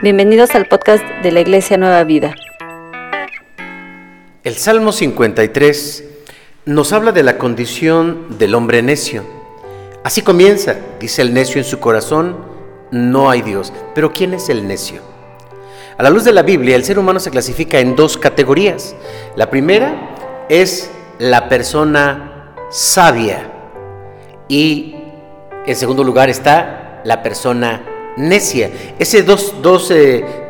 Bienvenidos al podcast de la Iglesia Nueva Vida. El Salmo 53 nos habla de la condición del hombre necio. Así comienza, dice el necio en su corazón, no hay Dios. Pero ¿quién es el necio? A la luz de la Biblia, el ser humano se clasifica en dos categorías. La primera es la persona sabia y en segundo lugar está la persona necia. Esas dos, dos,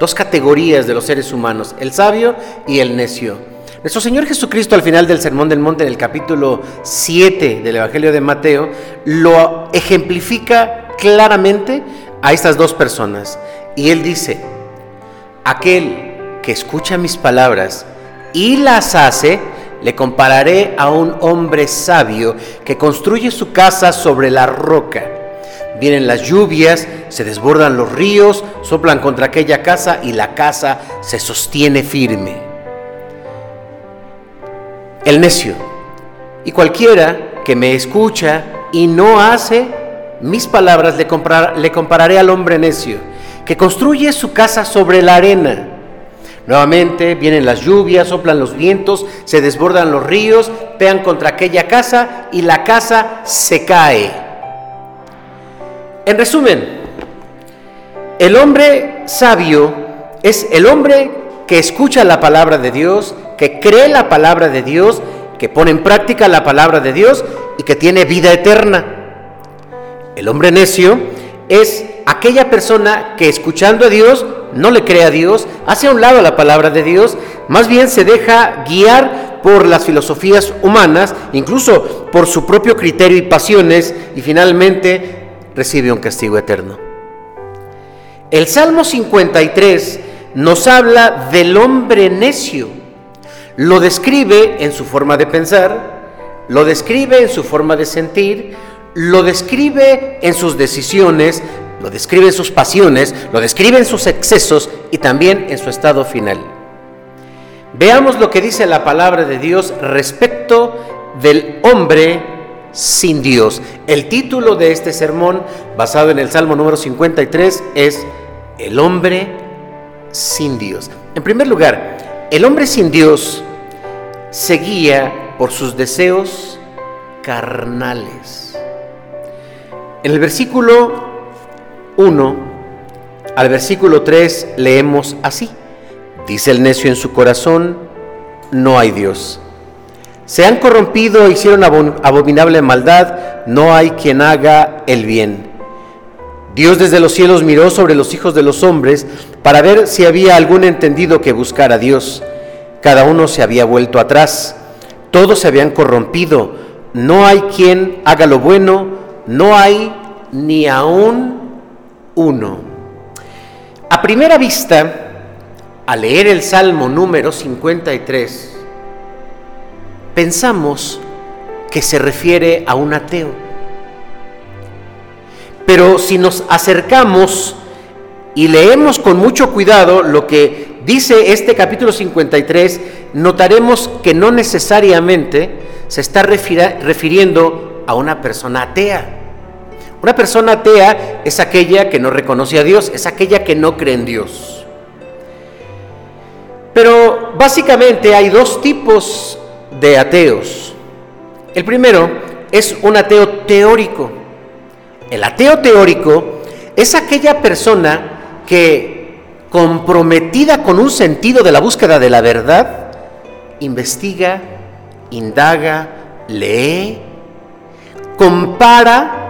dos categorías de los seres humanos, el sabio y el necio. Nuestro Señor Jesucristo al final del Sermón del Monte, en el capítulo 7 del Evangelio de Mateo, lo ejemplifica claramente a estas dos personas. Y Él dice, aquel que escucha mis palabras y las hace, le compararé a un hombre sabio que construye su casa sobre la roca. Vienen las lluvias, se desbordan los ríos, soplan contra aquella casa y la casa se sostiene firme. El necio. Y cualquiera que me escucha y no hace mis palabras, le, le compararé al hombre necio, que construye su casa sobre la arena. Nuevamente vienen las lluvias, soplan los vientos, se desbordan los ríos, pegan contra aquella casa y la casa se cae. En resumen, el hombre sabio es el hombre que escucha la palabra de Dios, que cree la palabra de Dios, que pone en práctica la palabra de Dios y que tiene vida eterna. El hombre necio es aquella persona que escuchando a Dios no le cree a Dios, hace a un lado la palabra de Dios, más bien se deja guiar por las filosofías humanas, incluso por su propio criterio y pasiones, y finalmente recibe un castigo eterno. El Salmo 53 nos habla del hombre necio. Lo describe en su forma de pensar, lo describe en su forma de sentir, lo describe en sus decisiones, lo describe en sus pasiones, lo describe en sus excesos y también en su estado final. Veamos lo que dice la palabra de Dios respecto del hombre sin Dios. El título de este sermón, basado en el Salmo número 53, es El hombre sin Dios. En primer lugar, el hombre sin Dios se guía por sus deseos carnales. En el versículo 1 al versículo 3 leemos así. Dice el necio en su corazón, no hay Dios. Se han corrompido, hicieron abominable maldad, no hay quien haga el bien. Dios desde los cielos miró sobre los hijos de los hombres para ver si había algún entendido que buscara a Dios. Cada uno se había vuelto atrás, todos se habían corrompido, no hay quien haga lo bueno, no hay ni aún uno. A primera vista, al leer el Salmo número 53, pensamos que se refiere a un ateo. Pero si nos acercamos y leemos con mucho cuidado lo que dice este capítulo 53, notaremos que no necesariamente se está refiriendo a una persona atea. Una persona atea es aquella que no reconoce a Dios, es aquella que no cree en Dios. Pero básicamente hay dos tipos de ateos. El primero es un ateo teórico. El ateo teórico es aquella persona que, comprometida con un sentido de la búsqueda de la verdad, investiga, indaga, lee, compara,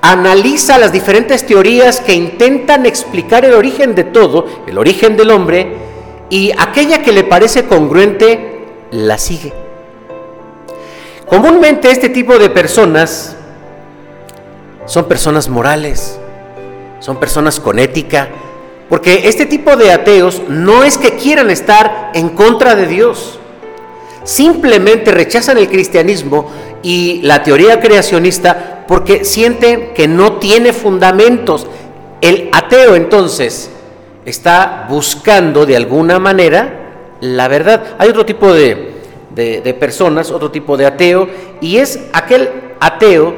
analiza las diferentes teorías que intentan explicar el origen de todo, el origen del hombre, y aquella que le parece congruente la sigue. Comúnmente este tipo de personas son personas morales, son personas con ética, porque este tipo de ateos no es que quieran estar en contra de Dios, simplemente rechazan el cristianismo y la teoría creacionista porque sienten que no tiene fundamentos. El ateo entonces está buscando de alguna manera la verdad. Hay otro tipo de, personas, otro tipo de ateo, y es aquel ateo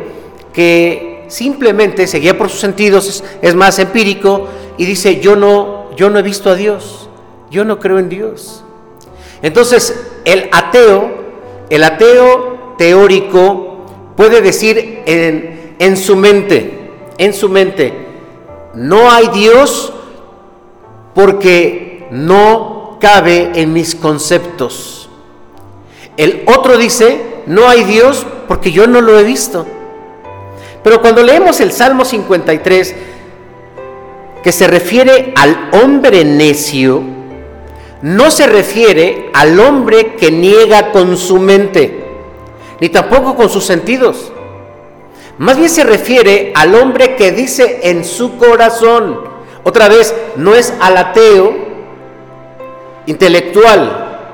que simplemente se guía por sus sentidos, es, es más empírico y dice, yo no, yo no he visto a Dios, yo no creo en Dios. Entonces, el ateo, el ateo teórico puede decir en, en su mente, en su mente, no hay Dios porque no cabe en mis conceptos. El otro dice, no hay Dios porque yo no lo he visto. Pero cuando leemos el Salmo 53, que se refiere al hombre necio, no se refiere al hombre que niega con su mente, ni tampoco con sus sentidos. Más bien se refiere al hombre que dice en su corazón, otra vez, no es al ateo intelectual,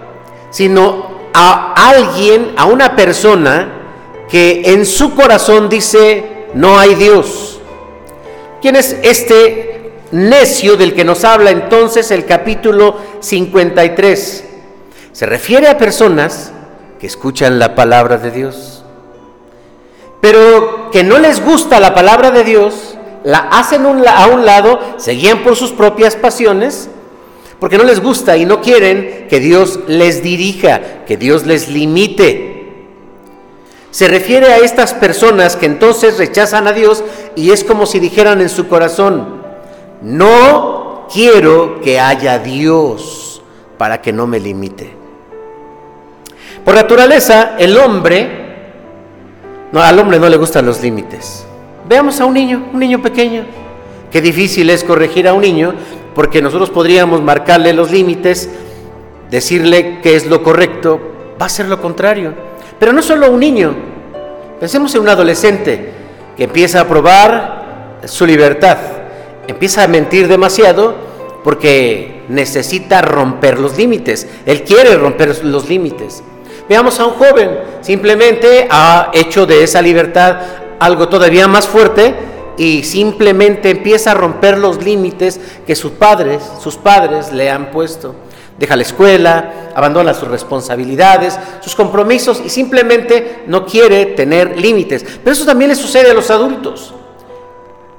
sino a alguien, a una persona que en su corazón dice, no hay Dios. ¿Quién es este necio del que nos habla entonces el capítulo 53? Se refiere a personas que escuchan la palabra de Dios, pero que no les gusta la palabra de Dios la hacen a un lado, se guían por sus propias pasiones, porque no les gusta y no quieren que Dios les dirija, que Dios les limite. Se refiere a estas personas que entonces rechazan a Dios y es como si dijeran en su corazón, no quiero que haya Dios para que no me limite. Por naturaleza, el hombre, no, al hombre no le gustan los límites. Veamos a un niño, un niño pequeño. Qué difícil es corregir a un niño porque nosotros podríamos marcarle los límites, decirle qué es lo correcto, va a ser lo contrario. Pero no solo un niño, pensemos en un adolescente que empieza a probar su libertad, empieza a mentir demasiado porque necesita romper los límites, él quiere romper los límites. Veamos a un joven, simplemente ha hecho de esa libertad algo todavía más fuerte y simplemente empieza a romper los límites que sus padres, sus padres le han puesto. Deja la escuela, abandona sus responsabilidades, sus compromisos y simplemente no quiere tener límites. Pero eso también le sucede a los adultos.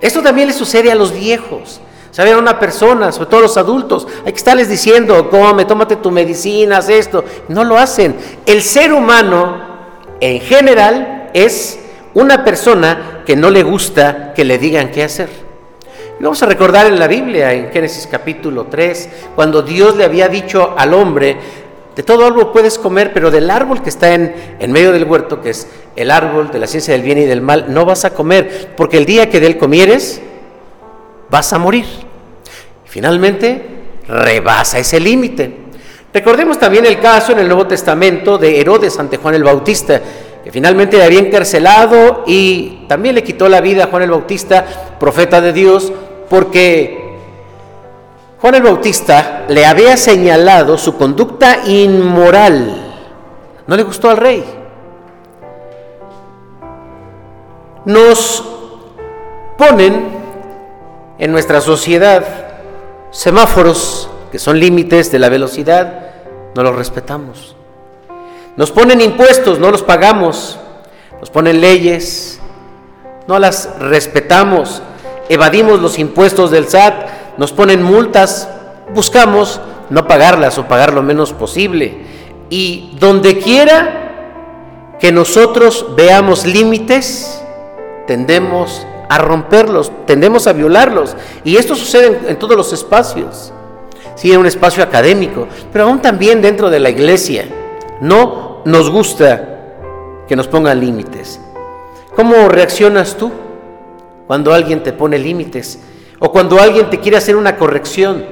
Esto también le sucede a los viejos. Sabe a una persona, sobre todo los adultos, hay que estarles diciendo, come, tómate tu medicina, haz esto. No lo hacen. El ser humano, en general, es una persona que no le gusta que le digan qué hacer. vamos a recordar en la Biblia, en Génesis capítulo 3, cuando Dios le había dicho al hombre, de todo árbol puedes comer, pero del árbol que está en, en medio del huerto, que es el árbol de la ciencia del bien y del mal, no vas a comer, porque el día que de él comieres, vas a morir. Finalmente, rebasa ese límite. Recordemos también el caso en el Nuevo Testamento de Herodes ante Juan el Bautista, que finalmente le había encarcelado y también le quitó la vida a Juan el Bautista, profeta de Dios, porque Juan el Bautista le había señalado su conducta inmoral. No le gustó al rey. Nos ponen en nuestra sociedad semáforos que son límites de la velocidad, no los respetamos. Nos ponen impuestos, no los pagamos. Nos ponen leyes, no las respetamos. Evadimos los impuestos del SAT, nos ponen multas, buscamos no pagarlas o pagar lo menos posible. Y donde quiera que nosotros veamos límites, tendemos a romperlos, tendemos a violarlos. Y esto sucede en, todos los espacios. Sí, en un espacio académico, pero aún también dentro de la iglesia. No nos gusta que nos pongan límites. ¿Cómo reaccionas tú cuando alguien te pone límites? O cuando alguien te quiere hacer una corrección.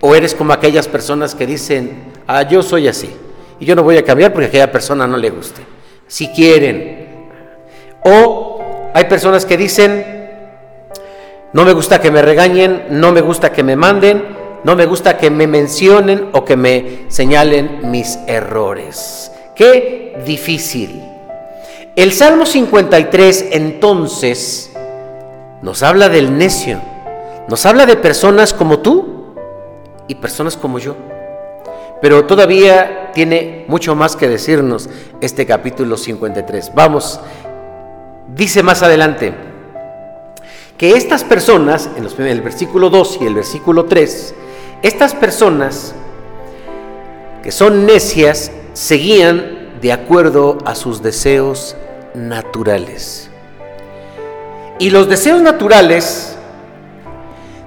O eres como aquellas personas que dicen, ah, yo soy así. Y yo no voy a cambiar porque a aquella persona no le guste. Si quieren. O hay personas que dicen, no me gusta que me regañen, no me gusta que me manden, no me gusta que me mencionen o que me señalen mis errores. Qué difícil. El Salmo 53 entonces nos habla del necio, nos habla de personas como tú y personas como yo. Pero todavía tiene mucho más que decirnos este capítulo 53. Vamos, dice más adelante, que estas personas, en, el versículo 2 y el versículo 3, estas personas que son necias seguían de acuerdo a sus deseos naturales. Y los deseos naturales,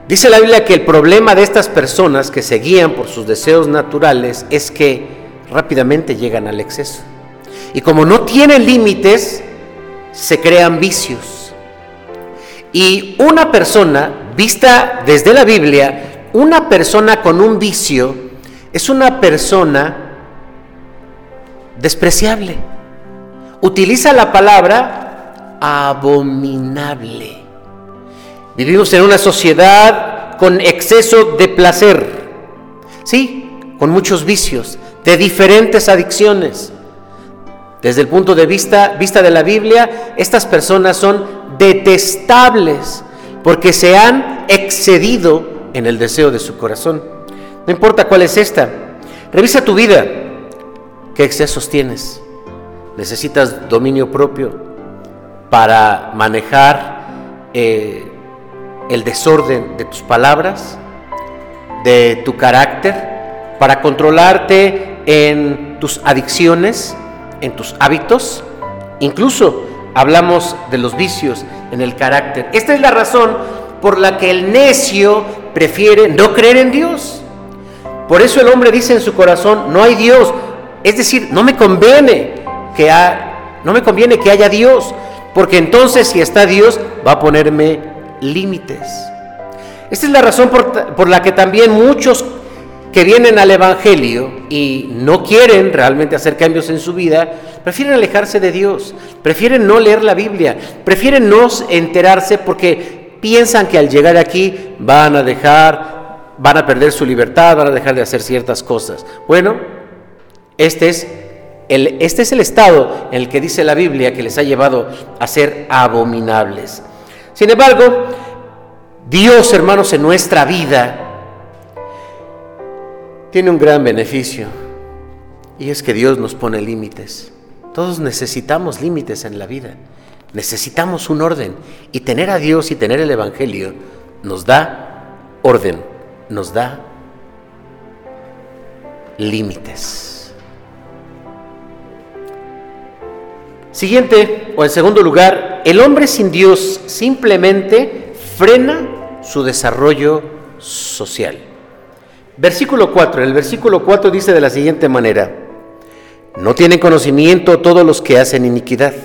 dice la Biblia que el problema de estas personas que se guían por sus deseos naturales es que rápidamente llegan al exceso. Y como no tienen límites, se crean vicios. Y una persona, vista desde la Biblia, una persona con un vicio es una persona despreciable. Utiliza la palabra abominable. Vivimos en una sociedad con exceso de placer, sí, con muchos vicios, de diferentes adicciones. Desde el punto de vista, vista de la Biblia, estas personas son detestables porque se han excedido en el deseo de su corazón. No importa cuál es esta, revisa tu vida, qué excesos tienes. Necesitas dominio propio, para manejar eh, el desorden de tus palabras, de tu carácter, para controlarte en tus adicciones, en tus hábitos. Incluso hablamos de los vicios en el carácter. Esta es la razón por la que el necio prefiere no creer en Dios. Por eso el hombre dice en su corazón, no hay Dios. Es decir, no me conviene que, no me conviene que haya Dios. Porque entonces si está Dios, va a ponerme límites. Esta es la razón por, la que también muchos que vienen al Evangelio y no quieren realmente hacer cambios en su vida, prefieren alejarse de Dios, prefieren no leer la Biblia, prefieren no enterarse porque piensan que al llegar aquí van a dejar, van a perder su libertad, van a dejar de hacer ciertas cosas. Bueno, este es este es el estado en el que dice la Biblia que les ha llevado a ser abominables. Sin embargo, Dios, hermanos, en nuestra vida tiene un gran beneficio y es que Dios nos pone límites. Todos necesitamos límites en la vida. Necesitamos un orden y tener a Dios y tener el Evangelio nos da orden, nos da límites. Siguiente, o en segundo lugar, el hombre sin Dios simplemente frena su desarrollo social. Versículo 4, el versículo 4 dice de la siguiente manera, no tienen conocimiento todos los que hacen iniquidad,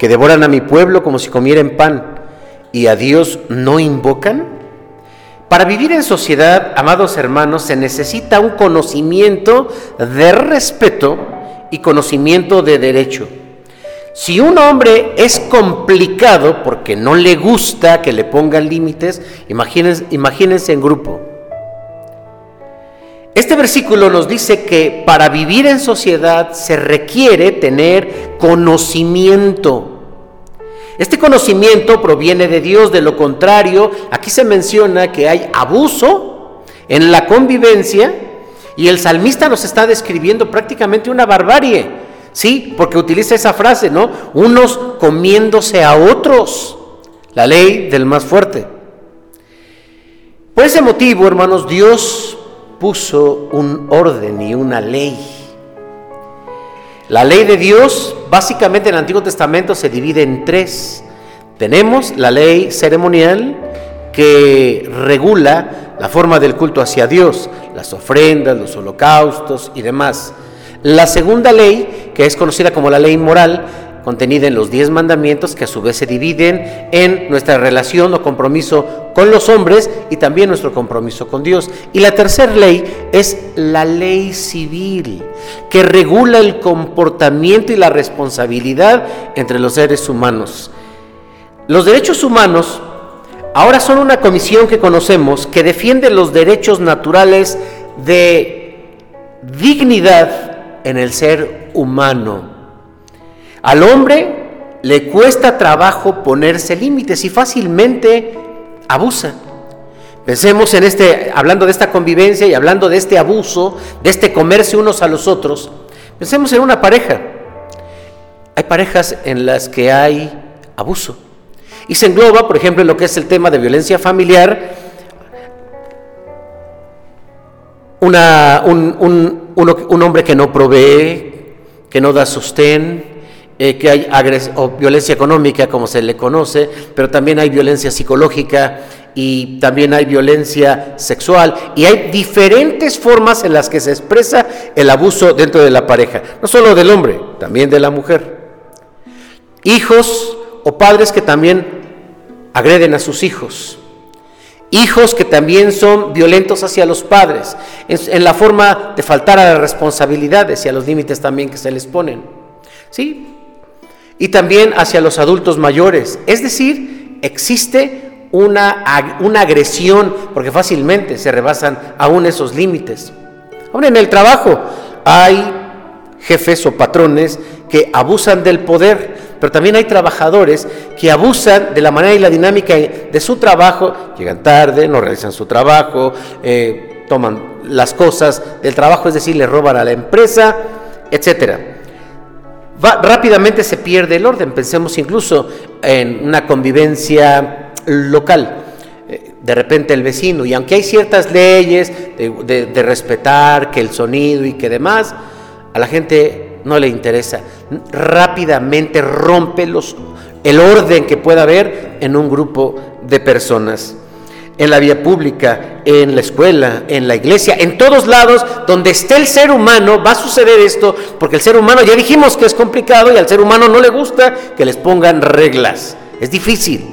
que devoran a mi pueblo como si comieran pan, y a Dios no invocan. Para vivir en sociedad, amados hermanos, se necesita un conocimiento de respeto y conocimiento de derecho. Si un hombre es complicado porque no le gusta que le pongan límites, imagínense, imagínense en grupo. Este versículo nos dice que para vivir en sociedad se requiere tener conocimiento. Este conocimiento proviene de Dios, de lo contrario, aquí se menciona que hay abuso en la convivencia y el salmista nos está describiendo prácticamente una barbarie. Sí, porque utiliza esa frase, ¿no? Unos comiéndose a otros. La ley del más fuerte. Por ese motivo, hermanos, Dios puso un orden y una ley. La ley de Dios, básicamente en el Antiguo Testamento, se divide en tres. Tenemos la ley ceremonial que regula la forma del culto hacia Dios, las ofrendas, los holocaustos y demás. La segunda ley, que es conocida como la ley moral, contenida en los diez mandamientos que a su vez se dividen en nuestra relación o compromiso con los hombres y también nuestro compromiso con Dios. Y la tercera ley es la ley civil, que regula el comportamiento y la responsabilidad entre los seres humanos. Los derechos humanos ahora son una comisión que conocemos que defiende los derechos naturales de dignidad, en el ser humano. Al hombre le cuesta trabajo ponerse límites y fácilmente abusa. Pensemos en este, hablando de esta convivencia y hablando de este abuso, de este comerse unos a los otros, pensemos en una pareja. Hay parejas en las que hay abuso. Y se engloba, por ejemplo, en lo que es el tema de violencia familiar, una, un, un, hombre que no provee, que no da sostén, eh, que hay o violencia económica, como se le conoce, pero también hay violencia psicológica y también hay violencia sexual y hay diferentes formas en las que se expresa el abuso dentro de la pareja, no solo del hombre, también de la mujer. Hijos o padres que también agreden a sus hijos. Hijos que también son violentos hacia los padres, en, la forma de faltar a las responsabilidades y a los límites también que se les ponen. ¿Sí? Y también hacia los adultos mayores. Es decir, existe una, una agresión, porque fácilmente se rebasan aún esos límites. Ahora en el trabajo hay jefes o patrones que abusan del poder, pero también hay trabajadores que abusan de la manera y la dinámica de su trabajo, llegan tarde, no realizan su trabajo, eh, toman las cosas del trabajo, es decir, le roban a la empresa, etc. rápidamente se pierde el orden, pensemos incluso en una convivencia local. Eh, de repente el vecino, y aunque hay ciertas leyes de, respetar que el sonido y que demás, a la gente no le interesa. Rápidamente rompe los, el orden que pueda haber en un grupo de personas. En la vía pública, en la escuela, en la iglesia, en todos lados donde esté el ser humano, va a suceder esto, porque el ser humano ya dijimos que es complicado y al ser humano no le gusta que les pongan reglas. Es difícil,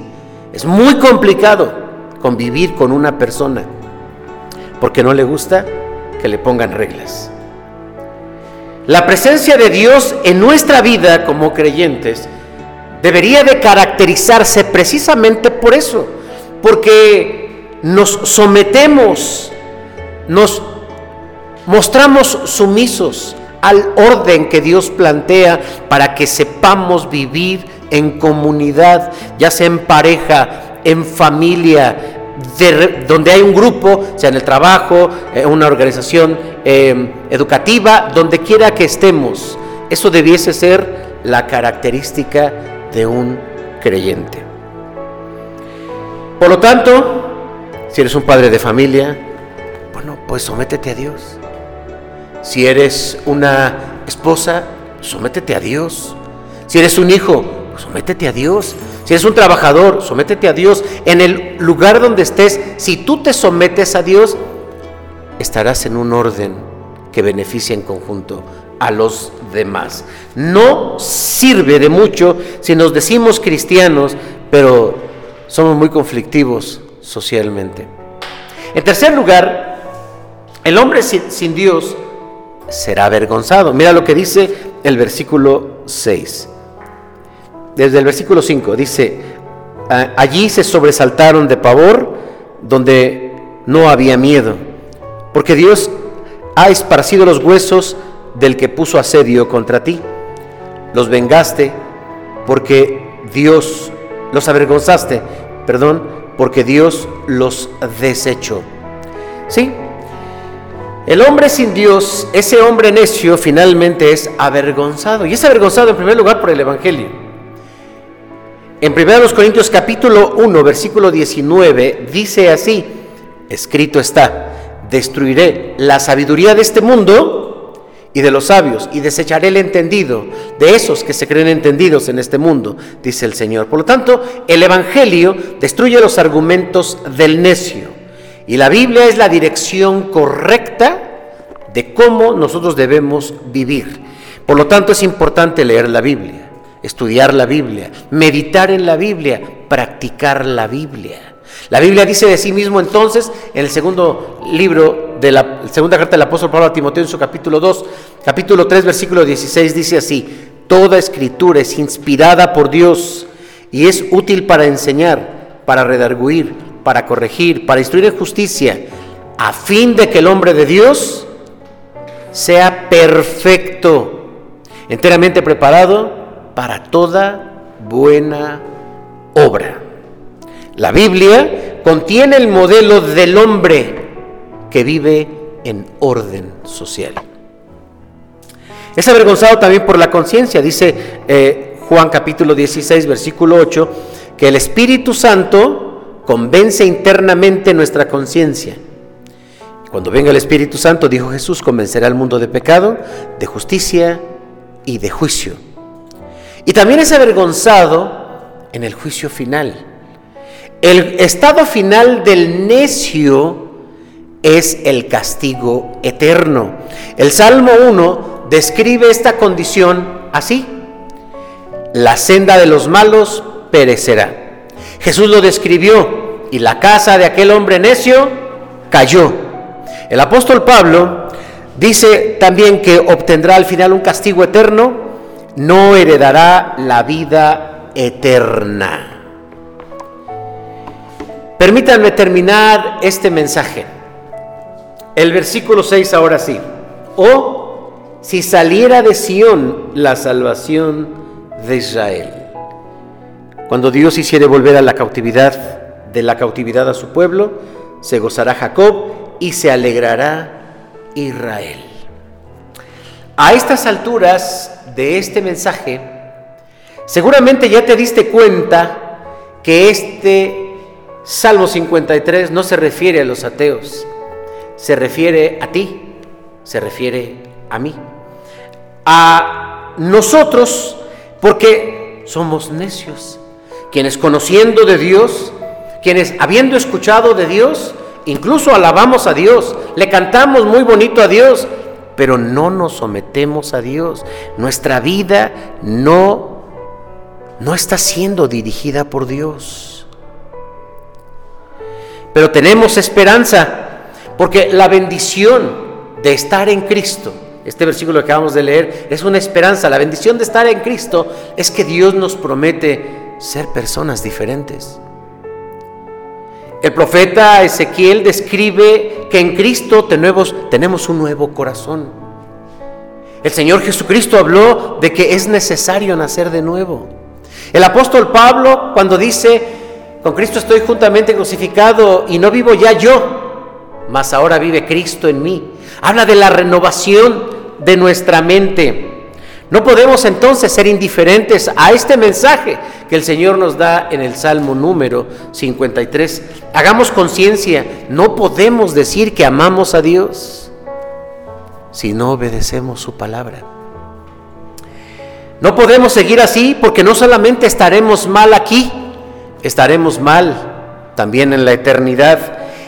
es muy complicado convivir con una persona, porque no le gusta que le pongan reglas. La presencia de Dios en nuestra vida como creyentes debería de caracterizarse precisamente por eso, porque nos sometemos, nos mostramos sumisos al orden que Dios plantea para que sepamos vivir en comunidad, ya sea en pareja, en familia, donde hay un grupo, sea en el trabajo, en una organización eh, educativa, donde quiera que estemos. Eso debiese ser la característica de un creyente. Por lo tanto, si eres un padre de familia, bueno, pues sométete a Dios. Si eres una esposa, sométete a Dios. Si eres un hijo, sométete a Dios. Si eres un trabajador, sométete a Dios. En el lugar donde estés, si tú te sometes a Dios, estarás en un orden que beneficia en conjunto a los demás. No sirve de mucho si nos decimos cristianos, pero somos muy conflictivos socialmente. En tercer lugar, el hombre sin, sin Dios será avergonzado. Mira lo que dice el versículo 6 desde el versículo 5, dice, allí se sobresaltaron de pavor donde no había miedo, porque Dios ha esparcido los huesos del que puso asedio contra ti. Los vengaste porque Dios, los avergonzaste, perdón, porque Dios los desechó. ¿Sí? El hombre sin Dios, ese hombre necio, finalmente es avergonzado. Y es avergonzado en primer lugar por el Evangelio. En 1 Corintios capítulo 1, versículo 19, dice así, escrito está, destruiré la sabiduría de este mundo y de los sabios, y desecharé el entendido de esos que se creen entendidos en este mundo, dice el Señor. Por lo tanto, el Evangelio destruye los argumentos del necio, y la Biblia es la dirección correcta de cómo nosotros debemos vivir. Por lo tanto, es importante leer la Biblia estudiar la Biblia, meditar en la Biblia, practicar la Biblia. La Biblia dice de sí mismo entonces, en el segundo libro de la segunda carta del apóstol Pablo a Timoteo en su capítulo 2, capítulo 3, versículo 16, dice así, toda escritura es inspirada por Dios y es útil para enseñar, para redarguir, para corregir, para instruir en justicia, a fin de que el hombre de Dios sea perfecto, enteramente preparado para toda buena obra. La Biblia contiene el modelo del hombre que vive en orden social. Es avergonzado también por la conciencia, dice eh, Juan capítulo 16, versículo 8, que el Espíritu Santo convence internamente nuestra conciencia. Cuando venga el Espíritu Santo, dijo Jesús, convencerá al mundo de pecado, de justicia y de juicio. Y también es avergonzado en el juicio final. El estado final del necio es el castigo eterno. El Salmo 1 describe esta condición así. La senda de los malos perecerá. Jesús lo describió y la casa de aquel hombre necio cayó. El apóstol Pablo dice también que obtendrá al final un castigo eterno, no heredará la vida eterna. Permítanme terminar este mensaje. El versículo 6 ahora sí. O si saliera de Sión la salvación de Israel. Cuando Dios hiciere volver a la cautividad, de la cautividad a su pueblo, se gozará Jacob y se alegrará Israel. A estas alturas de este mensaje, seguramente ya te diste cuenta que este Salmo 53 no se refiere a los ateos, se refiere a ti, se refiere a mí, a nosotros, porque somos necios, quienes conociendo de Dios, quienes habiendo escuchado de Dios, incluso alabamos a Dios, le cantamos muy bonito a Dios, pero no nos sometemos a Dios. Nuestra vida no no está siendo dirigida por Dios. Pero tenemos esperanza, porque la bendición de estar en Cristo, este versículo que acabamos de leer, es una esperanza. La bendición de estar en Cristo es que Dios nos promete ser personas diferentes. El profeta Ezequiel describe que en Cristo tenemos, tenemos un nuevo corazón. El Señor Jesucristo habló de que es necesario nacer de nuevo. El apóstol Pablo cuando dice con Cristo estoy juntamente crucificado y no vivo ya yo, mas ahora vive Cristo en mí. Habla de la renovación de nuestra mente. No podemos entonces ser indiferentes a este mensaje que el Señor nos da en el Salmo número 53. Hagamos conciencia, no podemos decir que amamos a Dios si no obedecemos su palabra. No podemos seguir así porque no solamente estaremos mal aquí, estaremos mal también en la eternidad.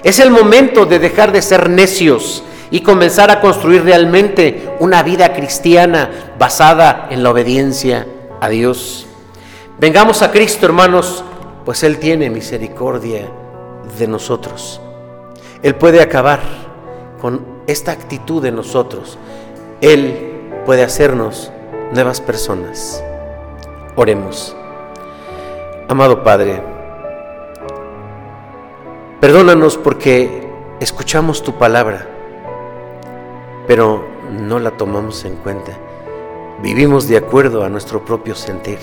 Es el momento de dejar de ser necios y comenzar a construir realmente una vida cristiana basada en la obediencia a Dios. Vengamos a Cristo, hermanos, pues Él tiene misericordia de nosotros. Él puede acabar con esta actitud de nosotros. Él puede hacernos nuevas personas. Oremos. Amado Padre, perdónanos porque escuchamos tu palabra, pero no la tomamos en cuenta. Vivimos de acuerdo a nuestro propio sentir.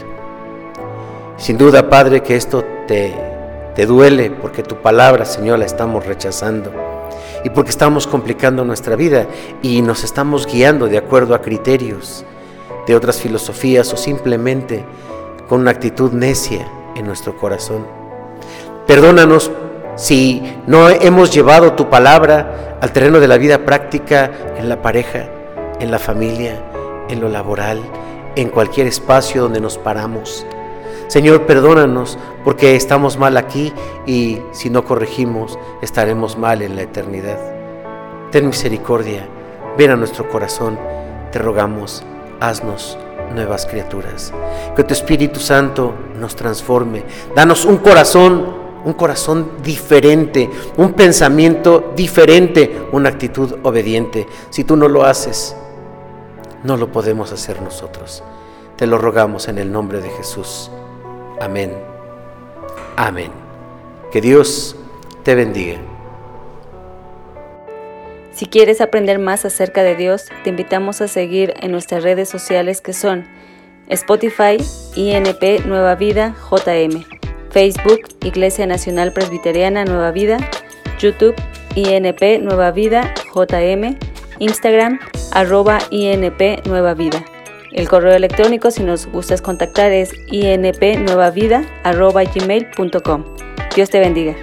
Sin duda, Padre, que esto te, te duele porque tu palabra, Señor, la estamos rechazando y porque estamos complicando nuestra vida y nos estamos guiando de acuerdo a criterios de otras filosofías o simplemente con una actitud necia en nuestro corazón. Perdónanos si no hemos llevado tu palabra al terreno de la vida práctica en la pareja, en la familia, en lo laboral, en cualquier espacio donde nos paramos. Señor, perdónanos porque estamos mal aquí y si no corregimos estaremos mal en la eternidad. Ten misericordia, ven a nuestro corazón, te rogamos, haznos nuevas criaturas. Que tu Espíritu Santo nos transforme. Danos un corazón, un corazón diferente, un pensamiento diferente, una actitud obediente. Si tú no lo haces, no lo podemos hacer nosotros. Te lo rogamos en el nombre de Jesús. Amén. Amén. Que Dios te bendiga. Si quieres aprender más acerca de Dios, te invitamos a seguir en nuestras redes sociales que son Spotify, INP Nueva Vida, JM, Facebook, Iglesia Nacional Presbiteriana Nueva Vida, YouTube, INP Nueva Vida, JM, Instagram, arroba INP Nueva Vida. El correo electrónico si nos gustas contactar es inpnuevavida.gmail.com. Dios te bendiga.